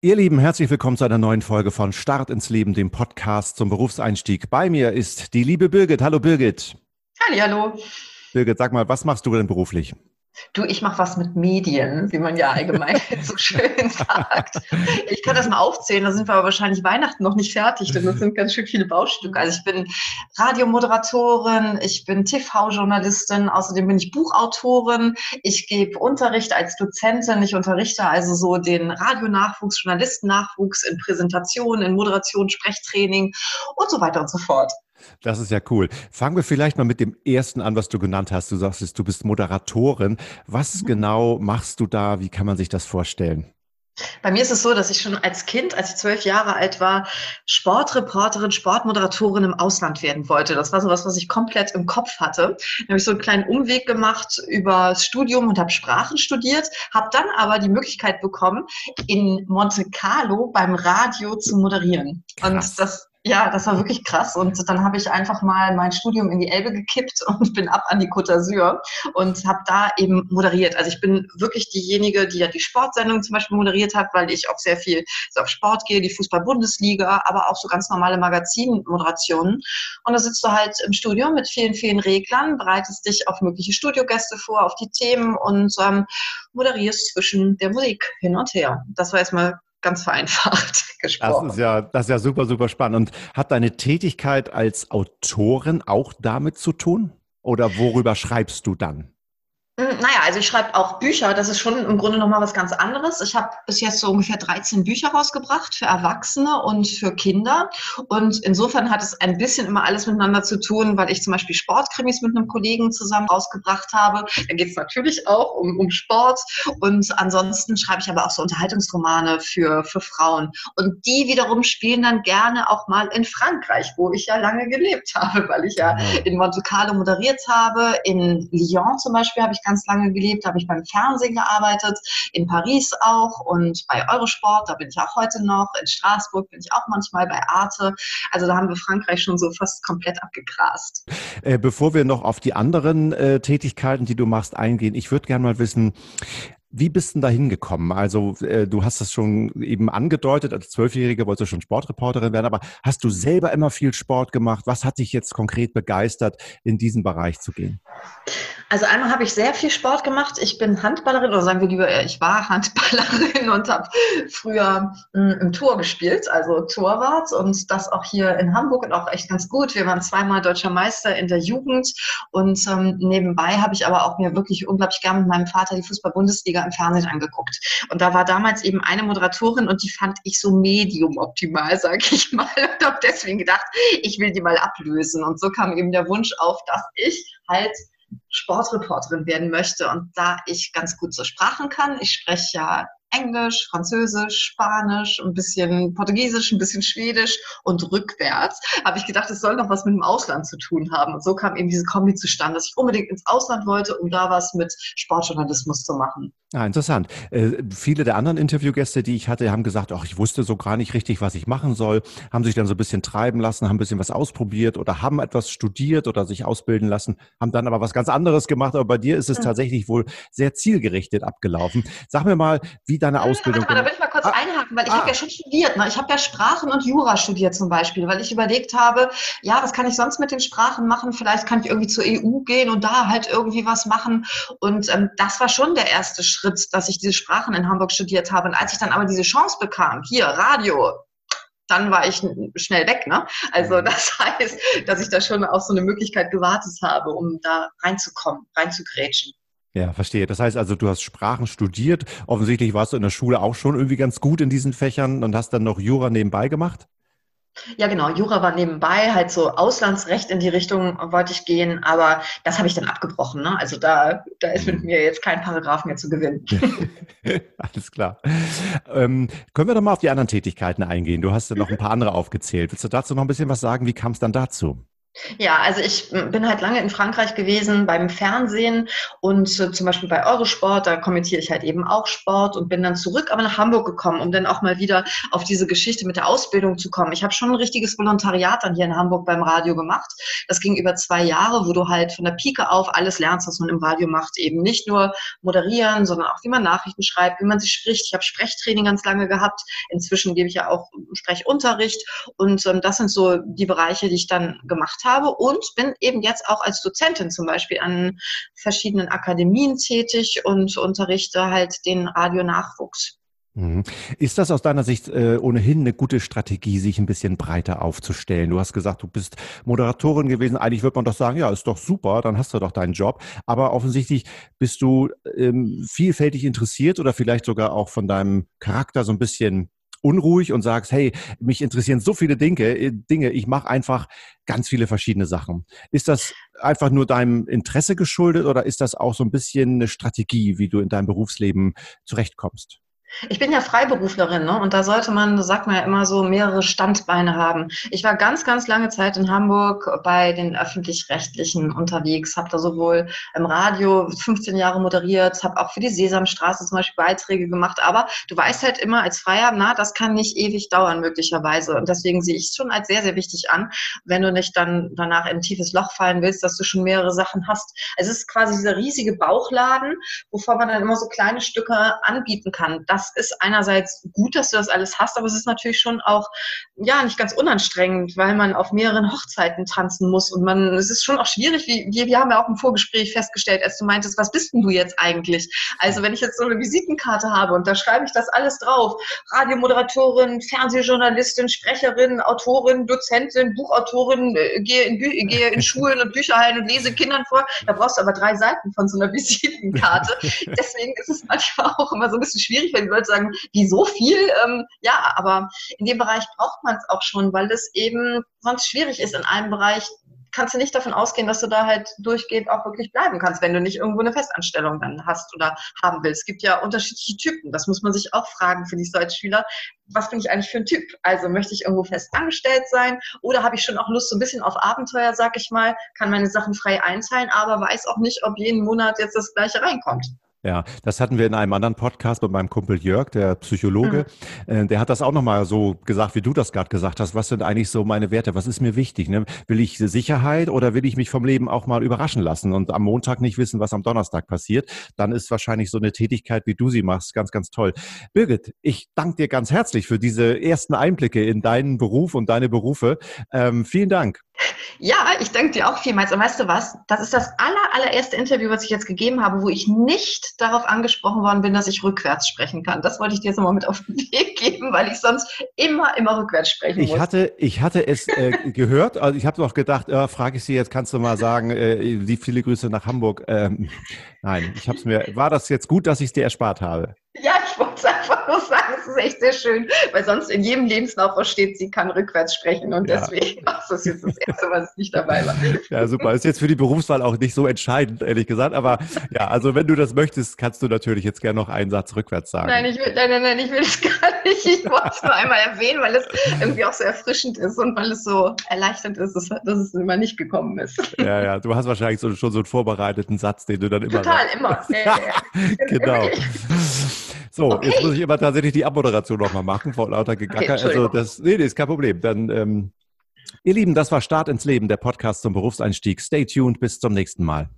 Ihr Lieben, herzlich willkommen zu einer neuen Folge von Start ins Leben, dem Podcast zum Berufseinstieg. Bei mir ist die liebe Birgit. Hallo Birgit. Halli, hallo. Birgit, sag mal, was machst du denn beruflich? Du, ich mache was mit Medien, wie man ja allgemein so schön sagt. Ich kann das mal aufzählen, da sind wir aber wahrscheinlich Weihnachten noch nicht fertig, denn das sind ganz schön viele Baustücke. Also ich bin Radiomoderatorin, ich bin TV-Journalistin, außerdem bin ich Buchautorin, ich gebe Unterricht als Dozentin, ich unterrichte also so den Radionachwuchs, Journalistennachwuchs in Präsentationen, in Moderation, Sprechtraining und so weiter und so fort. Das ist ja cool. Fangen wir vielleicht mal mit dem ersten an, was du genannt hast. Du sagst, du bist Moderatorin. Was mhm. genau machst du da? Wie kann man sich das vorstellen? Bei mir ist es so, dass ich schon als Kind, als ich zwölf Jahre alt war, Sportreporterin, Sportmoderatorin im Ausland werden wollte. Das war so was, was ich komplett im Kopf hatte. Dann habe ich so einen kleinen Umweg gemacht über das Studium und habe Sprachen studiert, habe dann aber die Möglichkeit bekommen, in Monte Carlo beim Radio zu moderieren. Krass. Und das ja, das war wirklich krass. Und dann habe ich einfach mal mein Studium in die Elbe gekippt und bin ab an die Côte d'Azur und habe da eben moderiert. Also ich bin wirklich diejenige, die ja die Sportsendung zum Beispiel moderiert hat, weil ich auch sehr viel so auf Sport gehe, die Fußball-Bundesliga, aber auch so ganz normale Magazinmoderationen. Und da sitzt du halt im Studio mit vielen, vielen Reglern, bereitest dich auf mögliche Studiogäste vor, auf die Themen und ähm, moderierst zwischen der Musik hin und her. Das war erstmal ganz vereinfacht gesprochen. Das ist ja, das ist ja super, super spannend. Und hat deine Tätigkeit als Autorin auch damit zu tun? Oder worüber schreibst du dann? Hm, naja, also ich schreibe auch Bücher. Das ist schon im Grunde nochmal was ganz anderes. Ich habe bis jetzt so ungefähr 13 Bücher rausgebracht für Erwachsene und für Kinder. Und insofern hat es ein bisschen immer alles miteinander zu tun, weil ich zum Beispiel Sportkrimis mit einem Kollegen zusammen rausgebracht habe. Da geht es natürlich auch um, um Sport. Und ansonsten schreibe ich aber auch so Unterhaltungsromane für, für Frauen. Und die wiederum spielen dann gerne auch mal in Frankreich, wo ich ja lange gelebt habe, weil ich ja in Monte Carlo moderiert habe. In Lyon zum Beispiel habe ich ganz lange gelebt, habe ich beim Fernsehen gearbeitet, in Paris auch und bei Eurosport, da bin ich auch heute noch, in Straßburg bin ich auch manchmal bei Arte. Also da haben wir Frankreich schon so fast komplett abgegrast. Äh, bevor wir noch auf die anderen äh, Tätigkeiten, die du machst, eingehen, ich würde gerne mal wissen, wie bist du da hingekommen? Also äh, du hast das schon eben angedeutet, als Zwölfjährige wolltest du schon Sportreporterin werden, aber hast du selber immer viel Sport gemacht? Was hat dich jetzt konkret begeistert, in diesen Bereich zu gehen? Also einmal habe ich sehr viel Sport gemacht. Ich bin Handballerin oder sagen wir lieber, äh, ich war Handballerin und habe früher hm, im Tor gespielt, also Torwart und das auch hier in Hamburg und auch echt ganz gut. Wir waren zweimal deutscher Meister in der Jugend und ähm, nebenbei habe ich aber auch mir wirklich unglaublich gern mit meinem Vater die Fußball-Bundesliga im Fernsehen angeguckt. Und da war damals eben eine Moderatorin und die fand ich so medium optimal, sage ich mal, und habe deswegen gedacht, ich will die mal ablösen. Und so kam eben der Wunsch auf, dass ich halt Sportreporterin werden möchte. Und da ich ganz gut so Sprachen kann, ich spreche ja Englisch, Französisch, Spanisch, ein bisschen Portugiesisch, ein bisschen Schwedisch und rückwärts, habe ich gedacht, es soll noch was mit dem Ausland zu tun haben. Und so kam eben diese Kombi zustande, dass ich unbedingt ins Ausland wollte, um da was mit Sportjournalismus zu machen. Ah, interessant. Äh, viele der anderen Interviewgäste, die ich hatte, haben gesagt, ach, ich wusste so gar nicht richtig, was ich machen soll, haben sich dann so ein bisschen treiben lassen, haben ein bisschen was ausprobiert oder haben etwas studiert oder sich ausbilden lassen, haben dann aber was ganz anderes gemacht. Aber bei dir ist es mhm. tatsächlich wohl sehr zielgerichtet abgelaufen. Sag mir mal, wie deine Ausbildung. Warte mal, da will ich mal kurz ah, einhaken, weil ich ah. habe ja schon studiert. Ne? Ich habe ja Sprachen und Jura studiert zum Beispiel, weil ich überlegt habe, ja, was kann ich sonst mit den Sprachen machen? Vielleicht kann ich irgendwie zur EU gehen und da halt irgendwie was machen. Und ähm, das war schon der erste Schritt Schritt, dass ich diese Sprachen in Hamburg studiert habe. Und als ich dann aber diese Chance bekam, hier Radio, dann war ich schnell weg. Ne? Also mhm. das heißt, dass ich da schon auf so eine Möglichkeit gewartet habe, um da reinzukommen, reinzugrätschen. Ja, verstehe. Das heißt also, du hast Sprachen studiert. Offensichtlich warst du in der Schule auch schon irgendwie ganz gut in diesen Fächern und hast dann noch Jura nebenbei gemacht? Ja, genau. Jura war nebenbei, halt so Auslandsrecht in die Richtung wollte ich gehen, aber das habe ich dann abgebrochen. Ne? Also da, da ist mit mhm. mir jetzt kein Paragraph mehr zu gewinnen. Alles klar. Ähm, können wir doch mal auf die anderen Tätigkeiten eingehen? Du hast ja noch ein paar andere aufgezählt. Willst du dazu noch ein bisschen was sagen? Wie kam es dann dazu? Ja, also ich bin halt lange in Frankreich gewesen beim Fernsehen und äh, zum Beispiel bei Eurosport, da kommentiere ich halt eben auch Sport und bin dann zurück, aber nach Hamburg gekommen, um dann auch mal wieder auf diese Geschichte mit der Ausbildung zu kommen. Ich habe schon ein richtiges Volontariat dann hier in Hamburg beim Radio gemacht. Das ging über zwei Jahre, wo du halt von der Pike auf alles lernst, was man im Radio macht. Eben nicht nur moderieren, sondern auch wie man Nachrichten schreibt, wie man sie spricht. Ich habe Sprechtraining ganz lange gehabt. Inzwischen gebe ich ja auch Sprechunterricht und ähm, das sind so die Bereiche, die ich dann gemacht habe habe und bin eben jetzt auch als Dozentin zum Beispiel an verschiedenen Akademien tätig und unterrichte halt den Radionachwuchs. Mhm. Ist das aus deiner Sicht äh, ohnehin eine gute Strategie, sich ein bisschen breiter aufzustellen? Du hast gesagt, du bist Moderatorin gewesen. Eigentlich würde man doch sagen, ja, ist doch super, dann hast du doch deinen Job. Aber offensichtlich bist du ähm, vielfältig interessiert oder vielleicht sogar auch von deinem Charakter so ein bisschen unruhig und sagst, hey, mich interessieren so viele Dinge, äh, Dinge, ich mache einfach ganz viele verschiedene Sachen. Ist das einfach nur deinem Interesse geschuldet oder ist das auch so ein bisschen eine Strategie, wie du in deinem Berufsleben zurechtkommst? Ich bin ja Freiberuflerin, ne? Und da sollte man, sagt man ja immer so, mehrere Standbeine haben. Ich war ganz, ganz lange Zeit in Hamburg bei den öffentlich-rechtlichen unterwegs, habe da sowohl im Radio 15 Jahre moderiert, habe auch für die Sesamstraße zum Beispiel Beiträge gemacht. Aber du weißt halt immer als Freier, na, das kann nicht ewig dauern möglicherweise. Und deswegen sehe ich es schon als sehr, sehr wichtig an, wenn du nicht dann danach in ein tiefes Loch fallen willst, dass du schon mehrere Sachen hast. Es ist quasi dieser riesige Bauchladen, wovon man dann immer so kleine Stücke anbieten kann. Das das ist einerseits gut, dass du das alles hast, aber es ist natürlich schon auch, ja, nicht ganz unanstrengend, weil man auf mehreren Hochzeiten tanzen muss und man, es ist schon auch schwierig, wie, wir, wir haben ja auch im Vorgespräch festgestellt, als du meintest, was bist denn du jetzt eigentlich? Also wenn ich jetzt so eine Visitenkarte habe und da schreibe ich das alles drauf, Radiomoderatorin, Fernsehjournalistin, Sprecherin, Autorin, Dozentin, Buchautorin, äh, gehe in, gehe in Schulen und Bücherhallen und lese Kindern vor, da brauchst du aber drei Seiten von so einer Visitenkarte. Deswegen ist es manchmal auch immer so ein bisschen schwierig, wenn die Leute sagen, wie so viel? Ähm, ja, aber in dem Bereich braucht man es auch schon, weil es eben sonst schwierig ist in einem Bereich kannst du nicht davon ausgehen, dass du da halt durchgehend auch wirklich bleiben kannst, wenn du nicht irgendwo eine Festanstellung dann hast oder haben willst. Es gibt ja unterschiedliche Typen. Das muss man sich auch fragen, finde ich so als Schüler. Was bin ich eigentlich für ein Typ? Also möchte ich irgendwo fest angestellt sein oder habe ich schon auch Lust so ein bisschen auf Abenteuer, sag ich mal, kann meine Sachen frei einteilen, aber weiß auch nicht, ob jeden Monat jetzt das gleiche reinkommt. Ja, das hatten wir in einem anderen Podcast mit meinem Kumpel Jörg, der Psychologe. Mhm. Der hat das auch nochmal so gesagt, wie du das gerade gesagt hast. Was sind eigentlich so meine Werte? Was ist mir wichtig? Ne? Will ich Sicherheit oder will ich mich vom Leben auch mal überraschen lassen und am Montag nicht wissen, was am Donnerstag passiert? Dann ist wahrscheinlich so eine Tätigkeit, wie du sie machst, ganz, ganz toll. Birgit, ich danke dir ganz herzlich für diese ersten Einblicke in deinen Beruf und deine Berufe. Ähm, vielen Dank. Ja, ich danke dir auch vielmals. Und weißt du was? Das ist das aller, allererste Interview, was ich jetzt gegeben habe, wo ich nicht darauf angesprochen worden bin, dass ich rückwärts sprechen kann. Das wollte ich dir jetzt nochmal mit auf den Weg geben, weil ich sonst immer, immer rückwärts sprechen ich muss. Hatte, ich hatte es äh, gehört, also ich habe noch gedacht, äh, frage ich Sie jetzt, kannst du mal sagen, äh, wie viele Grüße nach Hamburg? Ähm, nein, ich habe es mir, war das jetzt gut, dass ich es dir erspart habe? Ja, ich wollte es einfach nur sagen, es ist echt sehr schön, weil sonst in jedem Lebenslauf steht, sie kann rückwärts sprechen und ja. deswegen war das jetzt das Erste, was nicht dabei war. Ja, super. Ist jetzt für die Berufswahl auch nicht so entscheidend, ehrlich gesagt, aber ja, also wenn du das möchtest, kannst du natürlich jetzt gerne noch einen Satz rückwärts sagen. Nein, ich will, nein, nein, nein, ich will es gar nicht. Ich wollte es nur einmal erwähnen, weil es irgendwie auch so erfrischend ist und weil es so erleichternd ist, dass, dass es immer nicht gekommen ist. Ja, ja, du hast wahrscheinlich so, schon so einen vorbereiteten Satz, den du dann immer Total, sagst. immer. Ja, ja. genau. So, okay. jetzt muss ich immer tatsächlich die Abmoderation nochmal machen, vor lauter Gegacker. Okay, also das, nee, nee, ist kein Problem. Dann, ähm, ihr Lieben, das war Start ins Leben, der Podcast zum Berufseinstieg. Stay tuned, bis zum nächsten Mal.